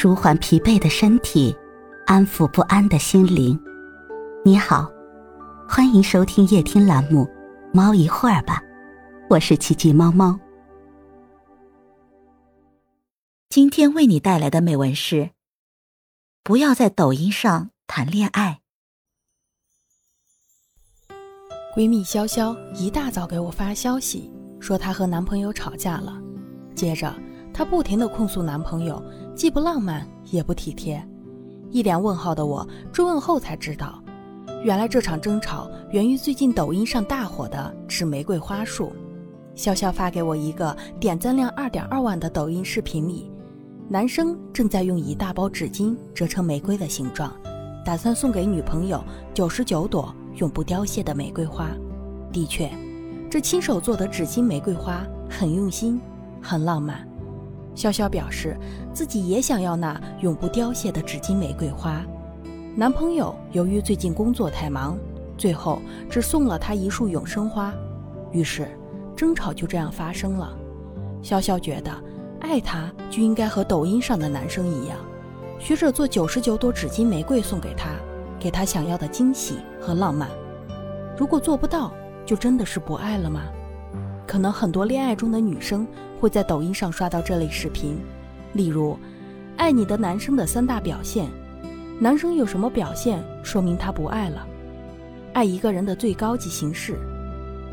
舒缓疲惫的身体，安抚不安的心灵。你好，欢迎收听夜听栏目《猫一会儿吧》，我是奇迹猫猫。今天为你带来的美文是：不要在抖音上谈恋爱。闺蜜潇潇一大早给我发消息，说她和男朋友吵架了，接着。她不停地控诉男朋友既不浪漫也不体贴，一脸问号的我追问后才知道，原来这场争吵源于最近抖音上大火的纸玫瑰花束。潇潇发给我一个点赞量二点二万的抖音视频里，男生正在用一大包纸巾折成玫瑰的形状，打算送给女朋友九十九朵永不凋谢的玫瑰花。的确，这亲手做的纸巾玫瑰花很用心，很浪漫。潇潇表示，自己也想要那永不凋谢的纸巾玫瑰花。男朋友由于最近工作太忙，最后只送了她一束永生花。于是，争吵就这样发生了。潇潇觉得，爱他就应该和抖音上的男生一样，学着做九十九朵纸巾玫瑰送给他，给他想要的惊喜和浪漫。如果做不到，就真的是不爱了吗？可能很多恋爱中的女生。会在抖音上刷到这类视频，例如，爱你的男生的三大表现，男生有什么表现说明他不爱了，爱一个人的最高级形式，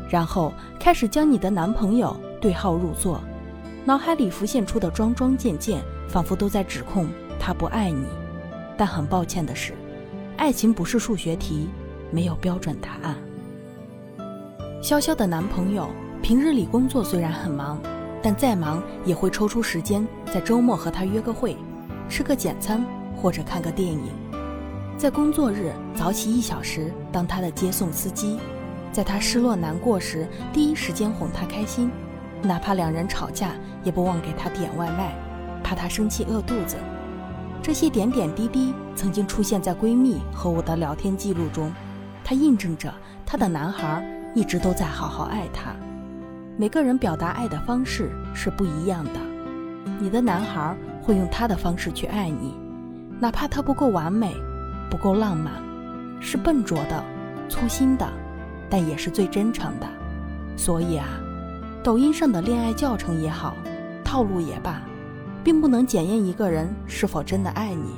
然后开始将你的男朋友对号入座，脑海里浮现出的桩桩件件，仿佛都在指控他不爱你。但很抱歉的是，爱情不是数学题，没有标准答案。潇潇的男朋友平日里工作虽然很忙。但再忙也会抽出时间在周末和他约个会，吃个简餐或者看个电影。在工作日早起一小时当他的接送司机，在他失落难过时第一时间哄他开心，哪怕两人吵架也不忘给他点外卖，怕他生气饿肚子。这些点点滴滴曾经出现在闺蜜和我的聊天记录中，它印证着她的男孩一直都在好好爱她。每个人表达爱的方式是不一样的，你的男孩会用他的方式去爱你，哪怕他不够完美，不够浪漫，是笨拙的、粗心的，但也是最真诚的。所以啊，抖音上的恋爱教程也好，套路也罢，并不能检验一个人是否真的爱你。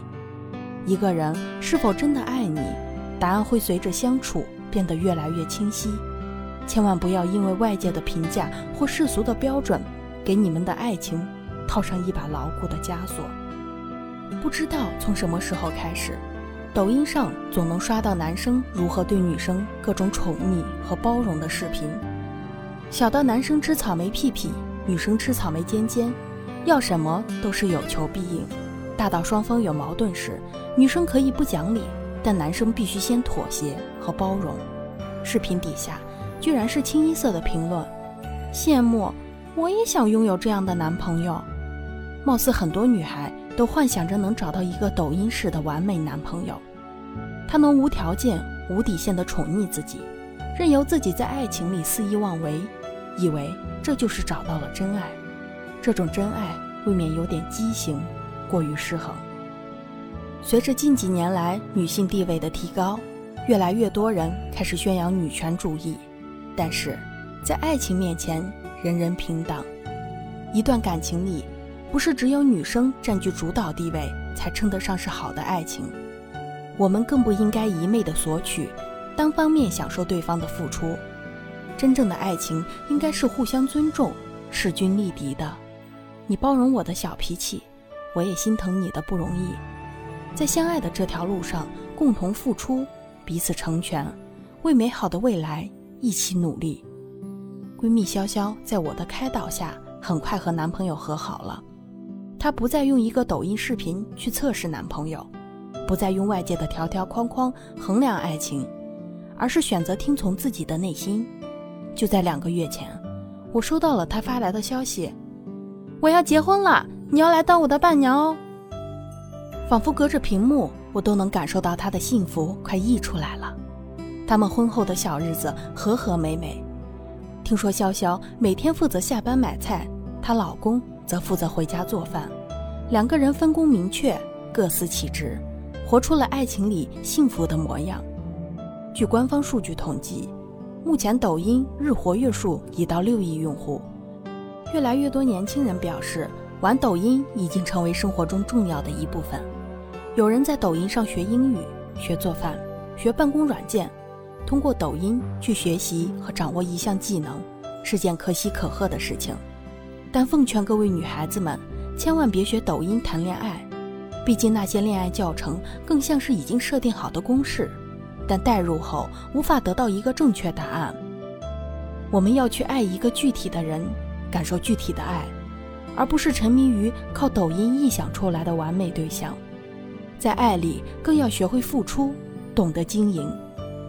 一个人是否真的爱你，答案会随着相处变得越来越清晰。千万不要因为外界的评价或世俗的标准，给你们的爱情套上一把牢固的枷锁。不知道从什么时候开始，抖音上总能刷到男生如何对女生各种宠溺和包容的视频，小到男生吃草莓屁屁，女生吃草莓尖尖，要什么都是有求必应；大到双方有矛盾时，女生可以不讲理，但男生必须先妥协和包容。视频底下。居然是清一色的评论，羡慕，我也想拥有这样的男朋友。貌似很多女孩都幻想着能找到一个抖音式的完美男朋友，他能无条件、无底线的宠溺自己，任由自己在爱情里肆意妄为，以为这就是找到了真爱。这种真爱未免有点畸形，过于失衡。随着近几年来女性地位的提高，越来越多人开始宣扬女权主义。但是，在爱情面前，人人平等。一段感情里，不是只有女生占据主导地位才称得上是好的爱情。我们更不应该一昧的索取，单方面享受对方的付出。真正的爱情应该是互相尊重、势均力敌的。你包容我的小脾气，我也心疼你的不容易。在相爱的这条路上，共同付出，彼此成全，为美好的未来。一起努力。闺蜜潇潇在我的开导下，很快和男朋友和好了。她不再用一个抖音视频去测试男朋友，不再用外界的条条框框衡量爱情，而是选择听从自己的内心。就在两个月前，我收到了她发来的消息：“我要结婚了，你要来当我的伴娘哦。”仿佛隔着屏幕，我都能感受到她的幸福快溢出来了。他们婚后的小日子和和美美。听说潇潇每天负责下班买菜，她老公则负责回家做饭。两个人分工明确，各司其职，活出了爱情里幸福的模样。据官方数据统计，目前抖音日活跃数已到六亿用户，越来越多年轻人表示，玩抖音已经成为生活中重要的一部分。有人在抖音上学英语、学做饭、学办公软件，通过抖音去学习和掌握一项技能，是件可喜可贺的事情。但奉劝各位女孩子们，千万别学抖音谈恋爱，毕竟那些恋爱教程更像是已经设定好的公式。但代入后无法得到一个正确答案。我们要去爱一个具体的人，感受具体的爱，而不是沉迷于靠抖音臆想出来的完美对象。在爱里更要学会付出，懂得经营。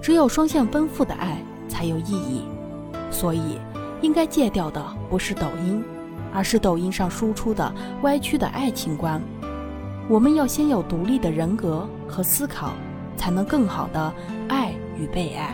只有双向奔赴的爱才有意义。所以，应该戒掉的不是抖音，而是抖音上输出的歪曲的爱情观。我们要先有独立的人格和思考。才能更好的爱与被爱。